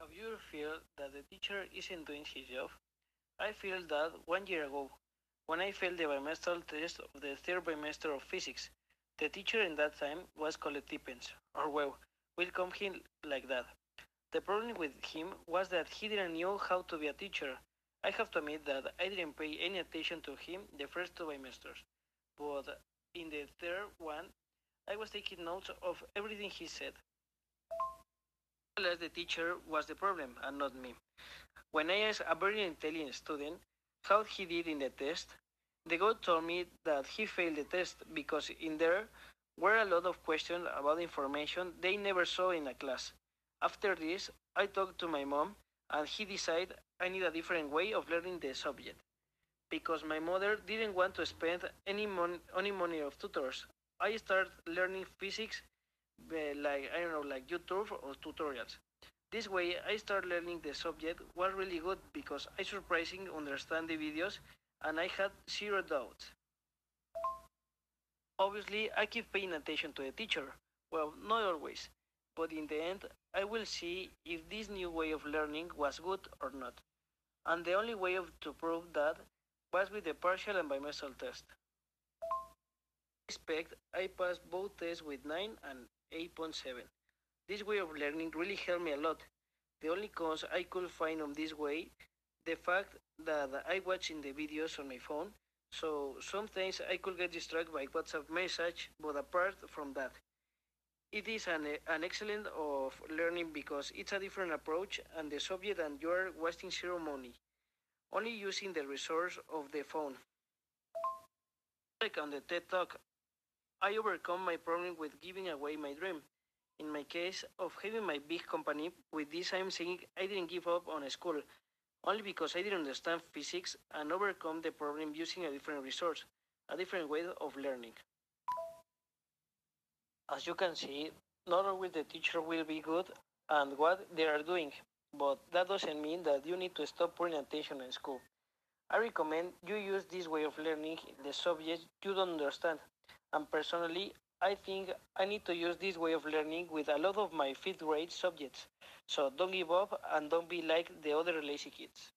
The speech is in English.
Have you feel that the teacher isn't doing his job? I feel that one year ago, when I failed the bimestral test of the third bimester of physics. The teacher in that time was called Tippens, or well, we'll call him like that. The problem with him was that he didn't know how to be a teacher. I have to admit that I didn't pay any attention to him the first two bimesters, but in the third one, I was taking notes of everything he said. The teacher was the problem and not me. When I asked a very intelligent student how he did in the test, the guy told me that he failed the test because in there were a lot of questions about information they never saw in a class. After this, I talked to my mom and he decided I need a different way of learning the subject. Because my mother didn't want to spend any, mon- any money of tutors. I started learning physics like, I don't know, like YouTube or tutorials. This way, I started learning the subject was really good because I surprisingly understand the videos and I had zero doubts. Obviously, I keep paying attention to the teacher. Well, not always, but in the end, I will see if this new way of learning was good or not. And the only way of, to prove that was with the partial and bimestral test. I passed both tests with 9 and 8.7. This way of learning really helped me a lot. The only cons I could find on this way, the fact that I watching the videos on my phone, so sometimes I could get distracted by WhatsApp message, but apart from that, it is an, an excellent of learning because it's a different approach and the subject and you are wasting zero money, only using the resource of the phone. Like on the TED Talk, I overcome my problem with giving away my dream. In my case of having my big company, with this I'm saying I didn't give up on school, only because I didn't understand physics and overcome the problem using a different resource, a different way of learning. As you can see, not always the teacher will be good and what they are doing, but that doesn't mean that you need to stop paying attention in school. I recommend you use this way of learning the subject you don't understand. And personally, I think I need to use this way of learning with a lot of my fifth grade subjects. So don't give up and don't be like the other lazy kids.